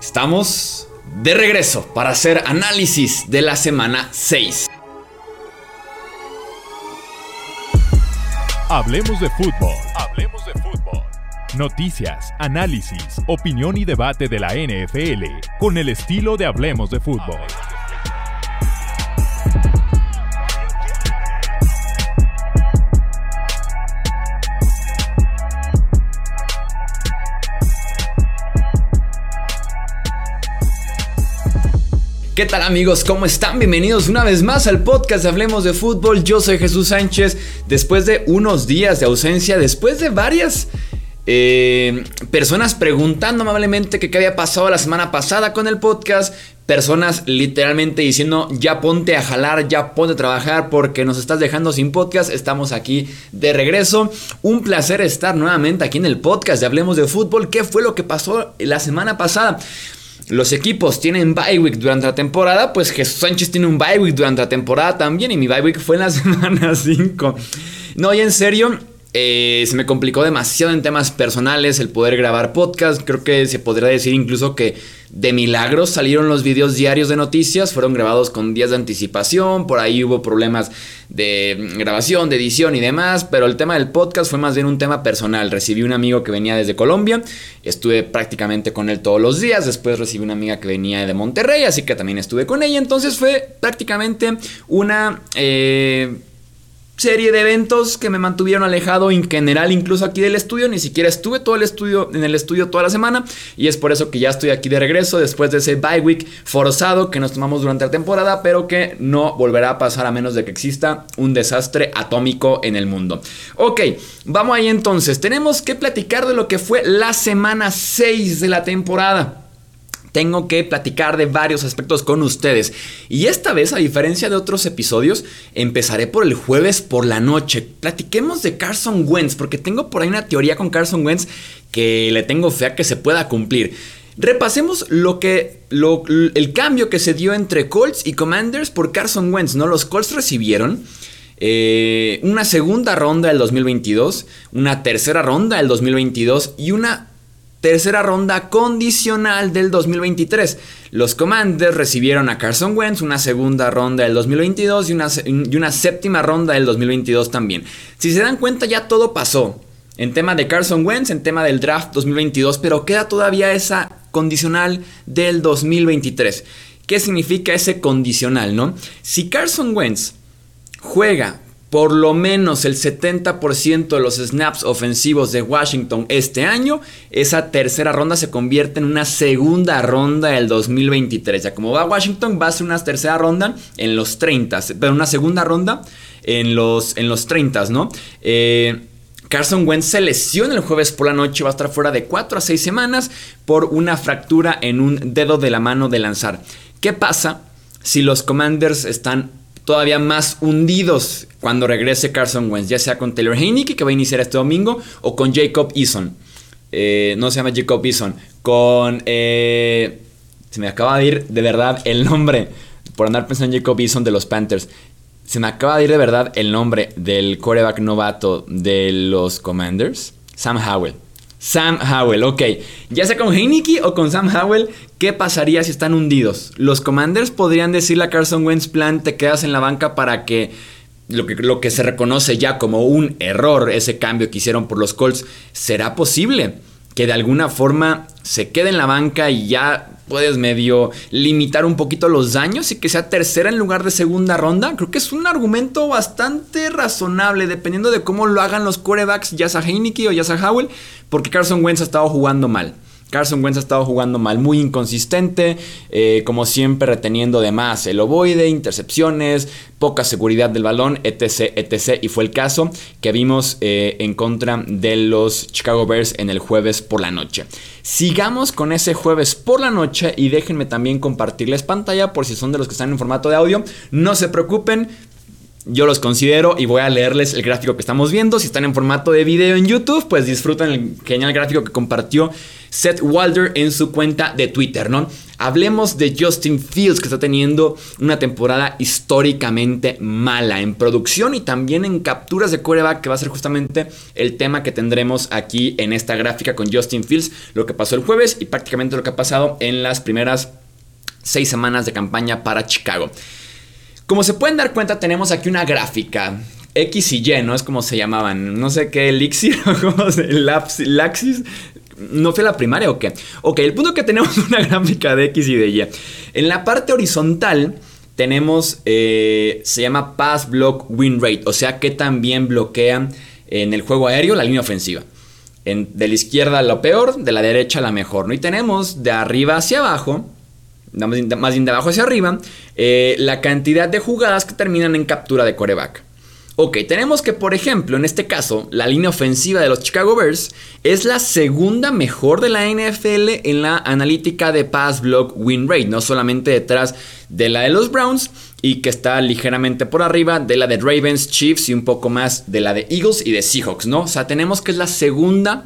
Estamos de regreso para hacer análisis de la semana 6. Hablemos de fútbol. Hablemos de fútbol. Noticias, análisis, opinión y debate de la NFL con el estilo de Hablemos de fútbol. ¿Qué tal amigos? ¿Cómo están? Bienvenidos una vez más al podcast de Hablemos de Fútbol. Yo soy Jesús Sánchez. Después de unos días de ausencia, después de varias eh, personas preguntando amablemente qué había pasado la semana pasada con el podcast, personas literalmente diciendo ya ponte a jalar, ya ponte a trabajar porque nos estás dejando sin podcast, estamos aquí de regreso. Un placer estar nuevamente aquí en el podcast de Hablemos de Fútbol. ¿Qué fue lo que pasó la semana pasada? Los equipos tienen bye week durante la temporada, pues Jesús Sánchez tiene un bye week durante la temporada también y mi bye week fue en la semana 5. No, y en serio, eh, se me complicó demasiado en temas personales el poder grabar podcast. Creo que se podría decir incluso que de milagros salieron los videos diarios de noticias. Fueron grabados con días de anticipación. Por ahí hubo problemas de grabación, de edición y demás. Pero el tema del podcast fue más bien un tema personal. Recibí un amigo que venía desde Colombia. Estuve prácticamente con él todos los días. Después recibí una amiga que venía de Monterrey. Así que también estuve con ella. Entonces fue prácticamente una... Eh, serie de eventos que me mantuvieron alejado en general incluso aquí del estudio, ni siquiera estuve todo el estudio en el estudio toda la semana. Y es por eso que ya estoy aquí de regreso después de ese bye week forzado que nos tomamos durante la temporada, pero que no volverá a pasar a menos de que exista un desastre atómico en el mundo. Ok, vamos ahí entonces, tenemos que platicar de lo que fue la semana 6 de la temporada tengo que platicar de varios aspectos con ustedes. Y esta vez, a diferencia de otros episodios, empezaré por el jueves por la noche. Platiquemos de Carson Wentz, porque tengo por ahí una teoría con Carson Wentz que le tengo fe a que se pueda cumplir. Repasemos lo que, el cambio que se dio entre Colts y Commanders por Carson Wentz. ¿no? Los Colts recibieron eh, una segunda ronda del 2022, una tercera ronda del 2022 y una tercera ronda condicional del 2023. Los Commanders recibieron a Carson Wentz, una segunda ronda del 2022 y una, y una, séptima ronda del 2022 también. Si se dan cuenta ya todo pasó. En tema de Carson Wentz, en tema del draft 2022, pero queda todavía esa condicional del 2023. ¿Qué significa ese condicional, no? Si Carson Wentz juega por lo menos el 70% de los snaps ofensivos de Washington este año, esa tercera ronda se convierte en una segunda ronda del 2023. Ya como va Washington, va a ser una tercera ronda en los 30, pero una segunda ronda en los, en los 30, ¿no? Eh, Carson Wentz se lesiona el jueves por la noche, va a estar fuera de 4 a 6 semanas por una fractura en un dedo de la mano de lanzar. ¿Qué pasa si los Commanders están todavía más hundidos cuando regrese Carson Wentz, ya sea con Taylor Heineke, que va a iniciar este domingo, o con Jacob Eason. Eh, no se llama Jacob Eason, con... Eh, se me acaba de ir de verdad el nombre, por andar pensando en Jacob Eason de los Panthers. Se me acaba de ir de verdad el nombre del quarterback novato de los Commanders, Sam Howell. Sam Howell, ok. Ya sea con Heineke o con Sam Howell, ¿qué pasaría si están hundidos? Los Commanders podrían decirle a Carson Wentz plan, te quedas en la banca para que lo que, lo que se reconoce ya como un error, ese cambio que hicieron por los Colts, ¿será posible que de alguna forma se quede en la banca y ya puedes medio limitar un poquito los daños y que sea tercera en lugar de segunda ronda. Creo que es un argumento bastante razonable dependiendo de cómo lo hagan los corebacks, ya sea Heineke o ya sea Howell, porque Carson Wentz ha estado jugando mal. Carson Wentz ha estado jugando mal, muy inconsistente, eh, como siempre reteniendo de más el ovoide, intercepciones, poca seguridad del balón, etc, etc. Y fue el caso que vimos eh, en contra de los Chicago Bears en el jueves por la noche. Sigamos con ese jueves por la noche y déjenme también compartirles pantalla por si son de los que están en formato de audio. No se preocupen, yo los considero y voy a leerles el gráfico que estamos viendo. Si están en formato de video en YouTube, pues disfruten el genial gráfico que compartió Seth Walder en su cuenta de Twitter, ¿no? Hablemos de Justin Fields, que está teniendo una temporada históricamente mala en producción y también en capturas de coreback, que va a ser justamente el tema que tendremos aquí en esta gráfica con Justin Fields, lo que pasó el jueves y prácticamente lo que ha pasado en las primeras seis semanas de campaña para Chicago. Como se pueden dar cuenta, tenemos aquí una gráfica X y Y, ¿no? Es como se llamaban. No sé qué, elixir. Laxis. ¿No fue la primaria o qué? Ok, el punto es que tenemos una gráfica de X y de Y. En la parte horizontal tenemos, eh, se llama Pass Block Win Rate, o sea que también bloquean en el juego aéreo la línea ofensiva. de la izquierda lo peor, de la derecha la mejor, ¿no? Y tenemos de arriba hacia abajo, más bien de abajo hacia arriba, eh, la cantidad de jugadas que terminan en captura de coreback. Ok, tenemos que, por ejemplo, en este caso, la línea ofensiva de los Chicago Bears es la segunda mejor de la NFL en la analítica de pass block win rate, no solamente detrás de la de los Browns y que está ligeramente por arriba de la de Ravens, Chiefs y un poco más de la de Eagles y de Seahawks, ¿no? O sea, tenemos que es la segunda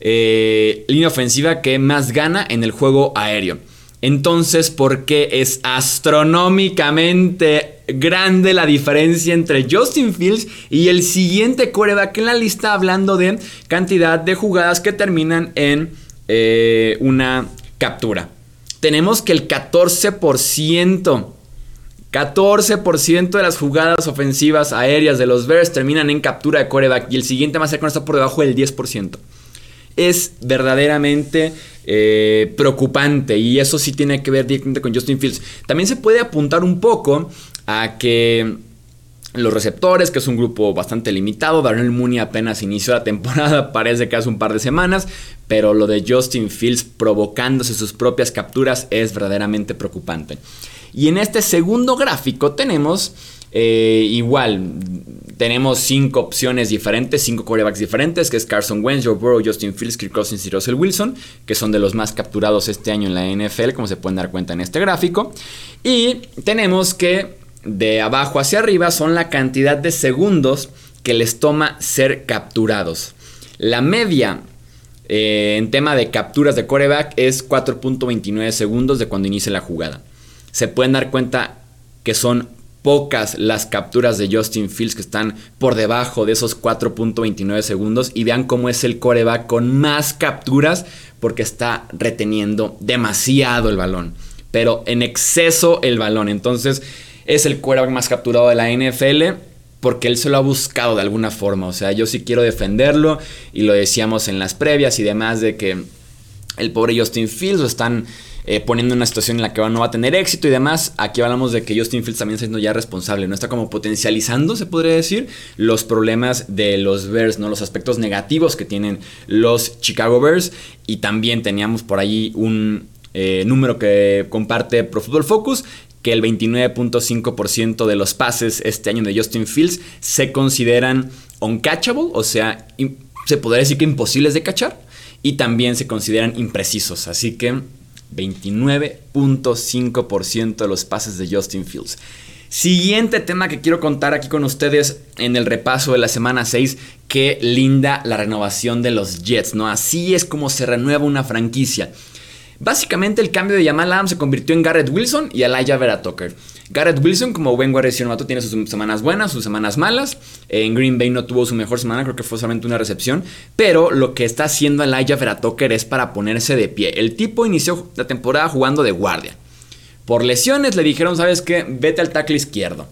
eh, línea ofensiva que más gana en el juego aéreo. Entonces, ¿por qué es astronómicamente grande la diferencia entre Justin Fields y el siguiente coreback en la lista hablando de cantidad de jugadas que terminan en eh, una captura? Tenemos que el 14%, 14% de las jugadas ofensivas aéreas de los Bears terminan en captura de coreback y el siguiente más cercano está por debajo del 10% es verdaderamente eh, preocupante y eso sí tiene que ver directamente con Justin Fields. También se puede apuntar un poco a que los receptores, que es un grupo bastante limitado, Darnell Mooney apenas inició la temporada, parece que hace un par de semanas, pero lo de Justin Fields provocándose sus propias capturas es verdaderamente preocupante. Y en este segundo gráfico tenemos eh, igual, tenemos cinco opciones diferentes, cinco quarterbacks diferentes, que es Carson Wentz, Joe Burrow, Justin Fields, Kirk Cousins y Russell Wilson, que son de los más capturados este año en la NFL, como se pueden dar cuenta en este gráfico. Y tenemos que de abajo hacia arriba son la cantidad de segundos que les toma ser capturados. La media eh, en tema de capturas de quarterback es 4.29 segundos de cuando inicia la jugada. Se pueden dar cuenta que son pocas las capturas de Justin Fields que están por debajo de esos 4.29 segundos y vean cómo es el coreback con más capturas porque está reteniendo demasiado el balón, pero en exceso el balón. Entonces es el coreback más capturado de la NFL porque él se lo ha buscado de alguna forma. O sea, yo sí quiero defenderlo y lo decíamos en las previas y demás de que el pobre Justin Fields lo están eh, poniendo en una situación en la que no va a tener éxito y demás. Aquí hablamos de que Justin Fields también está siendo ya responsable, ¿no? Está como potencializando, se podría decir, los problemas de los Bears, ¿no? Los aspectos negativos que tienen los Chicago Bears. Y también teníamos por ahí un eh, número que comparte Pro Football Focus, que el 29.5% de los pases este año de Justin Fields se consideran uncatchable, o sea, se podría decir que imposibles de cachar, y también se consideran imprecisos. Así que 29.5% de los pases de Justin Fields. Siguiente tema que quiero contar aquí con ustedes en el repaso de la semana 6. Qué linda la renovación de los Jets, ¿no? Así es como se renueva una franquicia. Básicamente el cambio de Jamal Adams se convirtió en Garrett Wilson y Elijah Vera Tucker. Garrett Wilson, como buen guardia tiene sus semanas buenas, sus semanas malas. En Green Bay no tuvo su mejor semana, creo que fue solamente una recepción. Pero lo que está haciendo Elijah Vera Tucker es para ponerse de pie. El tipo inició la temporada jugando de guardia. Por lesiones le dijeron, ¿sabes qué? Vete al tackle izquierdo.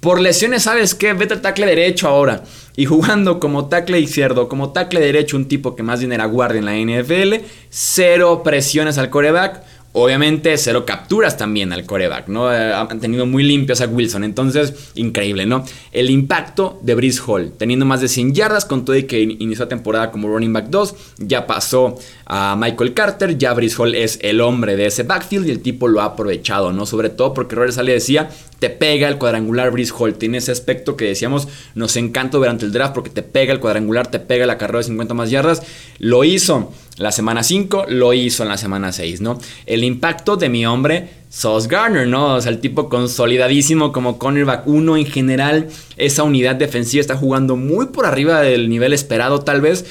Por lesiones, ¿sabes qué? Vete al tackle derecho ahora. Y jugando como tackle izquierdo, como tackle derecho, un tipo que más bien era guardia en la NFL, cero presiones al coreback. Obviamente, cero capturas también al coreback, ¿no? Eh, han tenido muy limpios a Wilson, entonces, increíble, ¿no? El impacto de Brice Hall, teniendo más de 100 yardas, con todo y que inició la temporada como running back 2, ya pasó a Michael Carter, ya Brice Hall es el hombre de ese backfield y el tipo lo ha aprovechado, ¿no? Sobre todo porque Robert Sale decía, te pega el cuadrangular Brice Hall, tiene ese aspecto que decíamos, nos encantó durante el draft porque te pega el cuadrangular, te pega la carrera de 50 más yardas, lo hizo la semana 5, lo hizo en la semana 6, ¿no? El impacto de mi hombre, Sauce Garner, ¿no? O sea, el tipo consolidadísimo como cornerback 1 en general, esa unidad defensiva está jugando muy por arriba del nivel esperado tal vez.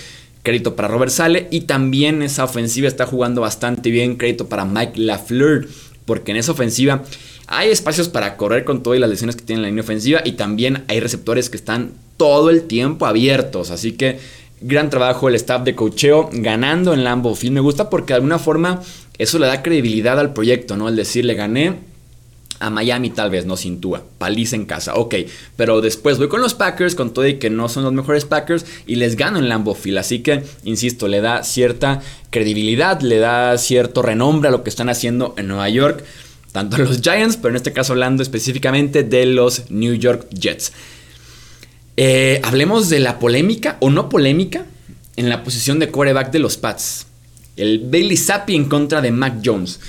Crédito para Robert Sale. Y también esa ofensiva está jugando bastante bien, crédito para Mike LaFleur, porque en esa ofensiva hay espacios para correr con todas las lesiones que tiene la línea ofensiva. Y también hay receptores que están todo el tiempo abiertos, así que gran trabajo el staff de cocheo ganando en Lambo Field. Me gusta porque de alguna forma eso le da credibilidad al proyecto, ¿no? El decirle gané a Miami tal vez, no sin Tua, paliza en casa, ok, pero después voy con los Packers, con todo y que no son los mejores Packers, y les gano en Lambeau Field, así que, insisto, le da cierta credibilidad, le da cierto renombre a lo que están haciendo en Nueva York, tanto los Giants, pero en este caso hablando específicamente de los New York Jets. Eh, hablemos de la polémica o no polémica en la posición de quarterback de los Pats. El Bailey Zappi en contra de Mac Jones.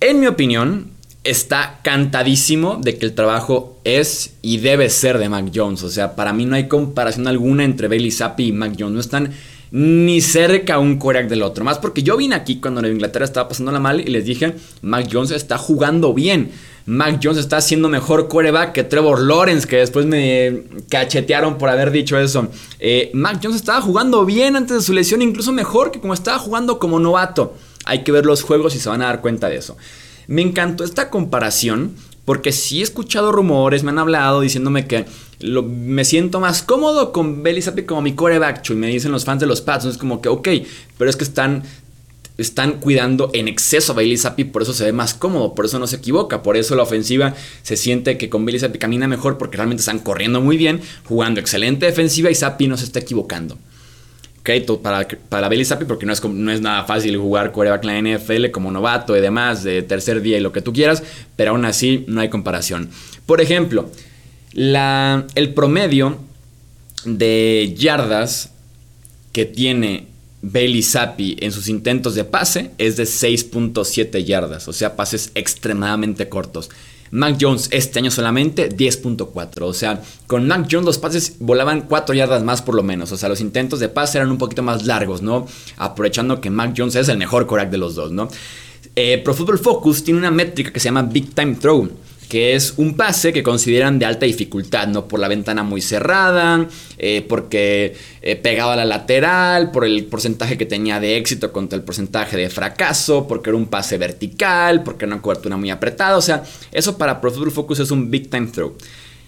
En mi opinión, está cantadísimo de que el trabajo es y debe ser de Mac Jones. O sea, para mí no hay comparación alguna entre Bailey Zappi y Mac Jones. No están ni cerca un coreback del otro. Más porque yo vine aquí cuando en Inglaterra estaba pasando la mal y les dije, Mac Jones está jugando bien. Mac Jones está haciendo mejor coreback que Trevor Lawrence, que después me cachetearon por haber dicho eso. Eh, Mac Jones estaba jugando bien antes de su lesión, incluso mejor que como estaba jugando como novato. Hay que ver los juegos y se van a dar cuenta de eso. Me encantó esta comparación porque sí he escuchado rumores, me han hablado diciéndome que me siento más cómodo con Belly Zappi como mi coreback. Y me dicen los fans de los Pats. Es como que, ok, pero es que están, están cuidando en exceso a Bailey Zappi, por eso se ve más cómodo, por eso no se equivoca, por eso la ofensiva se siente que con Bailey Zappi camina mejor porque realmente están corriendo muy bien, jugando excelente defensiva y Zappi no se está equivocando crédito para, para Bailey Zappi porque no es, no es nada fácil jugar quarterback en la NFL como novato y demás, de tercer día y lo que tú quieras, pero aún así no hay comparación. Por ejemplo, la, el promedio de yardas que tiene Bailey Zappi en sus intentos de pase es de 6.7 yardas, o sea, pases extremadamente cortos. Mac Jones este año solamente 10.4. O sea, con Mac Jones los pases volaban 4 yardas más por lo menos. O sea, los intentos de pase eran un poquito más largos, ¿no? Aprovechando que Mac Jones es el mejor coreback de los dos, ¿no? Eh, Pro Football Focus tiene una métrica que se llama Big Time Throw que es un pase que consideran de alta dificultad, ¿no? Por la ventana muy cerrada, eh, porque eh, pegaba a la lateral, por el porcentaje que tenía de éxito contra el porcentaje de fracaso, porque era un pase vertical, porque era una cobertura muy apretada, o sea, eso para Pro Football Focus es un Big Time Throw.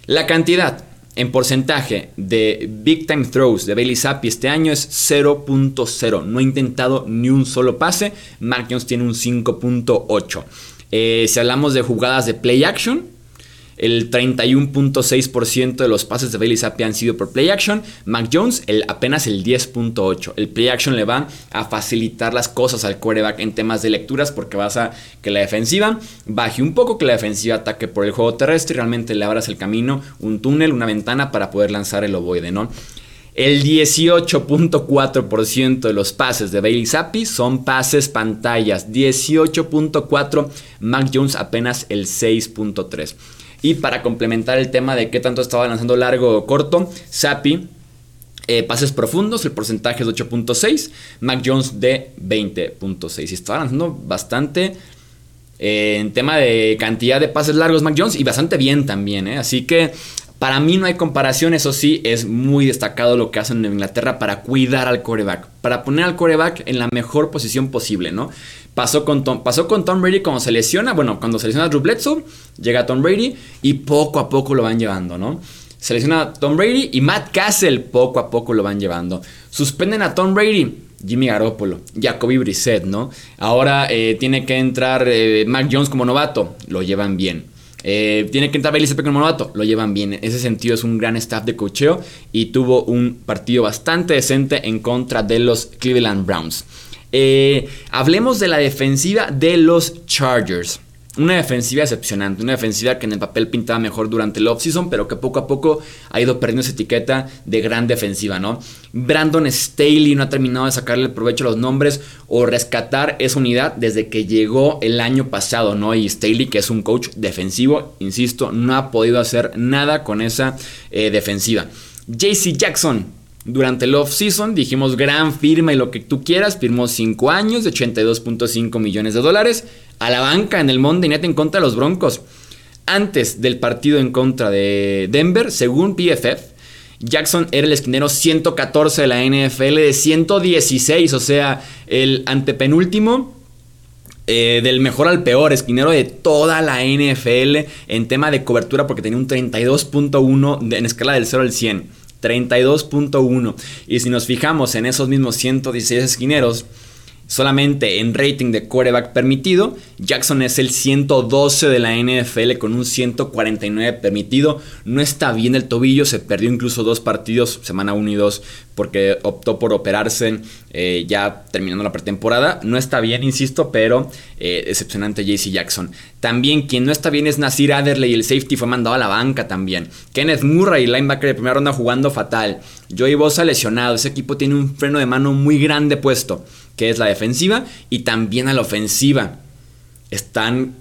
La cantidad en porcentaje de Big Time Throws de Bailey Zappi este año es 0.0. No ha intentado ni un solo pase. Mark Jones tiene un 5.8. Eh, si hablamos de jugadas de play action, el 31.6% de los pases de Bailey Zappi han sido por play action. Mac Jones, el, apenas el 10.8%. El play action le va a facilitar las cosas al quarterback en temas de lecturas porque vas a que la defensiva baje un poco, que la defensiva ataque por el juego terrestre y realmente le abras el camino, un túnel, una ventana para poder lanzar el ovoide, ¿no? El 18.4% de los pases de Bailey Zappi son pases pantallas. 18.4%. Mac Jones apenas el 6.3%. Y para complementar el tema de qué tanto estaba lanzando largo o corto, Zappi eh, pases profundos, el porcentaje es de 8.6, Mac Jones de 20.6. Y estaba lanzando bastante eh, en tema de cantidad de pases largos Mac Jones y bastante bien también. ¿eh? Así que para mí no hay comparación, eso sí, es muy destacado lo que hacen en Inglaterra para cuidar al coreback, para poner al coreback en la mejor posición posible, ¿no? Pasó con Tom, pasó con Tom Brady cuando se lesiona, bueno, cuando se lesiona a Drew Bledsoe, llega Tom Brady y poco a poco lo van llevando, ¿no? Se lesiona a Tom Brady y Matt Castle poco a poco lo van llevando. Suspenden a Tom Brady, Jimmy Garoppolo, Jacoby Brissett, ¿no? Ahora eh, tiene que entrar eh, Mac Jones como novato, lo llevan bien. Eh, tiene que entrar Bailey Zappi como novato, lo llevan bien. En ese sentido es un gran staff de cocheo y tuvo un partido bastante decente en contra de los Cleveland Browns. Eh, hablemos de la defensiva de los Chargers. Una defensiva decepcionante, una defensiva que en el papel pintaba mejor durante el offseason, pero que poco a poco ha ido perdiendo esa etiqueta de gran defensiva, ¿no? Brandon Staley no ha terminado de sacarle provecho a los nombres o rescatar esa unidad desde que llegó el año pasado, ¿no? Y Staley, que es un coach defensivo, insisto, no ha podido hacer nada con esa eh, defensiva. JC Jackson, durante el off-season dijimos gran firma y lo que tú quieras, firmó 5 años de 82.5 millones de dólares a la banca en el Monday Night en contra de los Broncos. Antes del partido en contra de Denver, según PFF, Jackson era el esquinero 114 de la NFL de 116, o sea, el antepenúltimo. Eh, del mejor al peor, esquinero de toda la NFL en tema de cobertura porque tenía un 32.1 en escala del 0 al 100. 32.1. Y si nos fijamos en esos mismos 116 esquineros, Solamente en rating de quarterback permitido, Jackson es el 112 de la NFL con un 149 permitido. No está bien el tobillo, se perdió incluso dos partidos, semana 1 y 2, porque optó por operarse eh, ya terminando la pretemporada. No está bien, insisto, pero eh, decepcionante JC Jackson. También quien no está bien es Nasir Adderley, el safety fue mandado a la banca también. Kenneth Murray, linebacker de primera ronda jugando fatal. Joey Bosa lesionado, ese equipo tiene un freno de mano muy grande puesto que es la defensiva, y también a la ofensiva. Están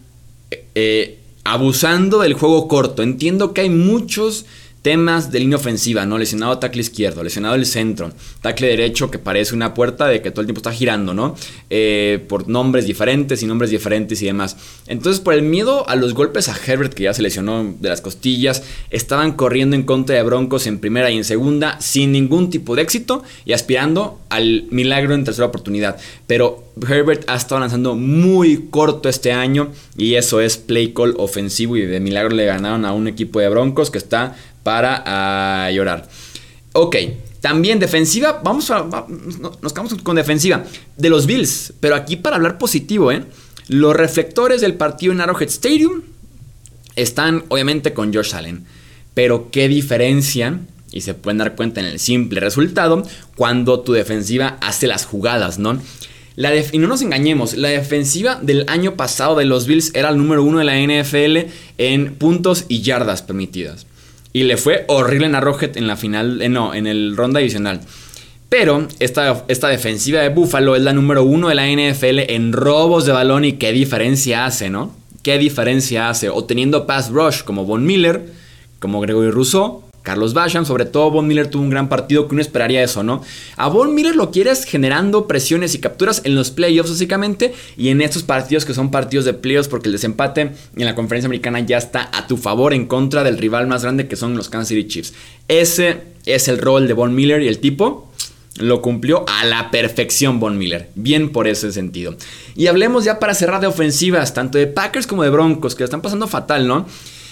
eh, abusando del juego corto. Entiendo que hay muchos Temas de línea ofensiva, ¿no? Lesionado tackle izquierdo, lesionado el centro, tackle derecho que parece una puerta de que todo el tiempo está girando, ¿no? Eh, por nombres diferentes y nombres diferentes y demás. Entonces, por el miedo a los golpes a Herbert, que ya se lesionó de las costillas, estaban corriendo en contra de Broncos en primera y en segunda sin ningún tipo de éxito y aspirando al milagro en tercera oportunidad. Pero Herbert ha estado lanzando muy corto este año y eso es play call ofensivo y de milagro le ganaron a un equipo de Broncos que está para ah, llorar. Ok, también defensiva, vamos a, nos quedamos con defensiva de los Bills, pero aquí para hablar positivo, ¿eh? Los reflectores del partido en Arrowhead Stadium están obviamente con Josh Allen, pero qué diferencia, y se pueden dar cuenta en el simple resultado, cuando tu defensiva hace las jugadas, ¿no? Y no nos engañemos, la defensiva del año pasado de los Bills era el número uno de la NFL en puntos y yardas permitidas. Y le fue horrible en Arrowhead en la final, eh, no, en el ronda divisional. Pero esta, esta, defensiva de Buffalo es la número uno de la NFL en robos de balón y qué diferencia hace, ¿no? ¿Qué diferencia hace? O teniendo pass rush como Von Miller, como Gregory Rousseau, Carlos Basham, sobre todo Von Miller tuvo un gran partido que uno esperaría eso, ¿no? A Von Miller lo quieres generando presiones y capturas en los playoffs básicamente y en estos partidos que son partidos de playoffs porque el desempate en la conferencia americana ya está a tu favor en contra del rival más grande que son los Kansas City Chiefs. Ese es el rol de Von Miller y el tipo lo cumplió a la perfección Von Miller. Bien por ese sentido. Y hablemos ya para cerrar de ofensivas, tanto de Packers como de Broncos, que están pasando fatal, ¿no?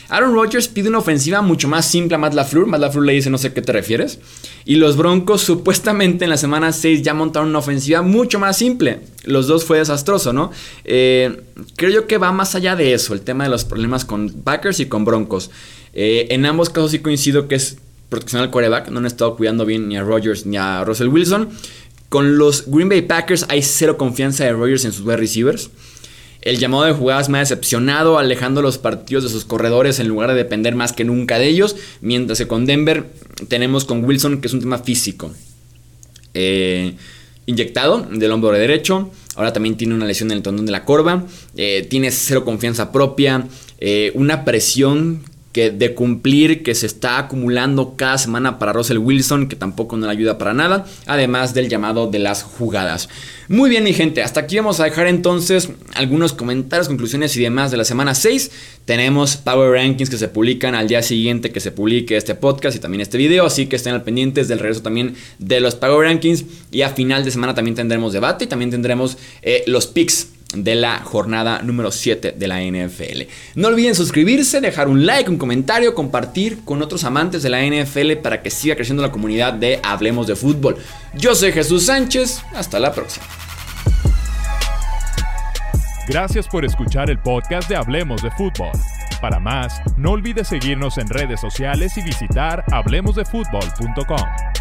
Aaron Rodgers pide una ofensiva mucho más simple a Matt LaFleur. Matt LaFleur le dice no sé qué te refieres. Y los Broncos supuestamente en la semana 6 ya montaron una ofensiva mucho más simple. Los dos fue desastroso, ¿no? Eh, creo yo que va más allá de eso, el tema de los problemas con Packers y con Broncos. Eh, en ambos casos sí coincido que es protección al quarterback. No han estado cuidando bien ni a Rodgers ni a Russell Wilson. Con los Green Bay Packers hay cero confianza de Rodgers en sus wide receivers. El llamado de jugadas me ha decepcionado, alejando los partidos de sus corredores en lugar de depender más que nunca de ellos. Mientras que con Denver tenemos con Wilson, que es un tema físico. Eh, inyectado del hombro derecho. Ahora también tiene una lesión en el tendón de la corva. Eh, tiene cero confianza propia. Eh, una presión que de cumplir que se está acumulando cada semana para Russell Wilson, que tampoco no le ayuda para nada, además del llamado de las jugadas. Muy bien, mi gente, hasta aquí vamos a dejar entonces algunos comentarios, conclusiones y demás de la semana 6. Tenemos Power Rankings que se publican al día siguiente que se publique este podcast y también este video, así que estén al pendientes del regreso también de los Power Rankings y a final de semana también tendremos debate y también tendremos eh, los picks de la jornada número 7 de la NFL. No olviden suscribirse, dejar un like, un comentario, compartir con otros amantes de la NFL para que siga creciendo la comunidad de Hablemos de Fútbol. Yo soy Jesús Sánchez, hasta la próxima. Gracias por escuchar el podcast de Hablemos de Fútbol. Para más, no olvides seguirnos en redes sociales y visitar hablemosdefutbol.com.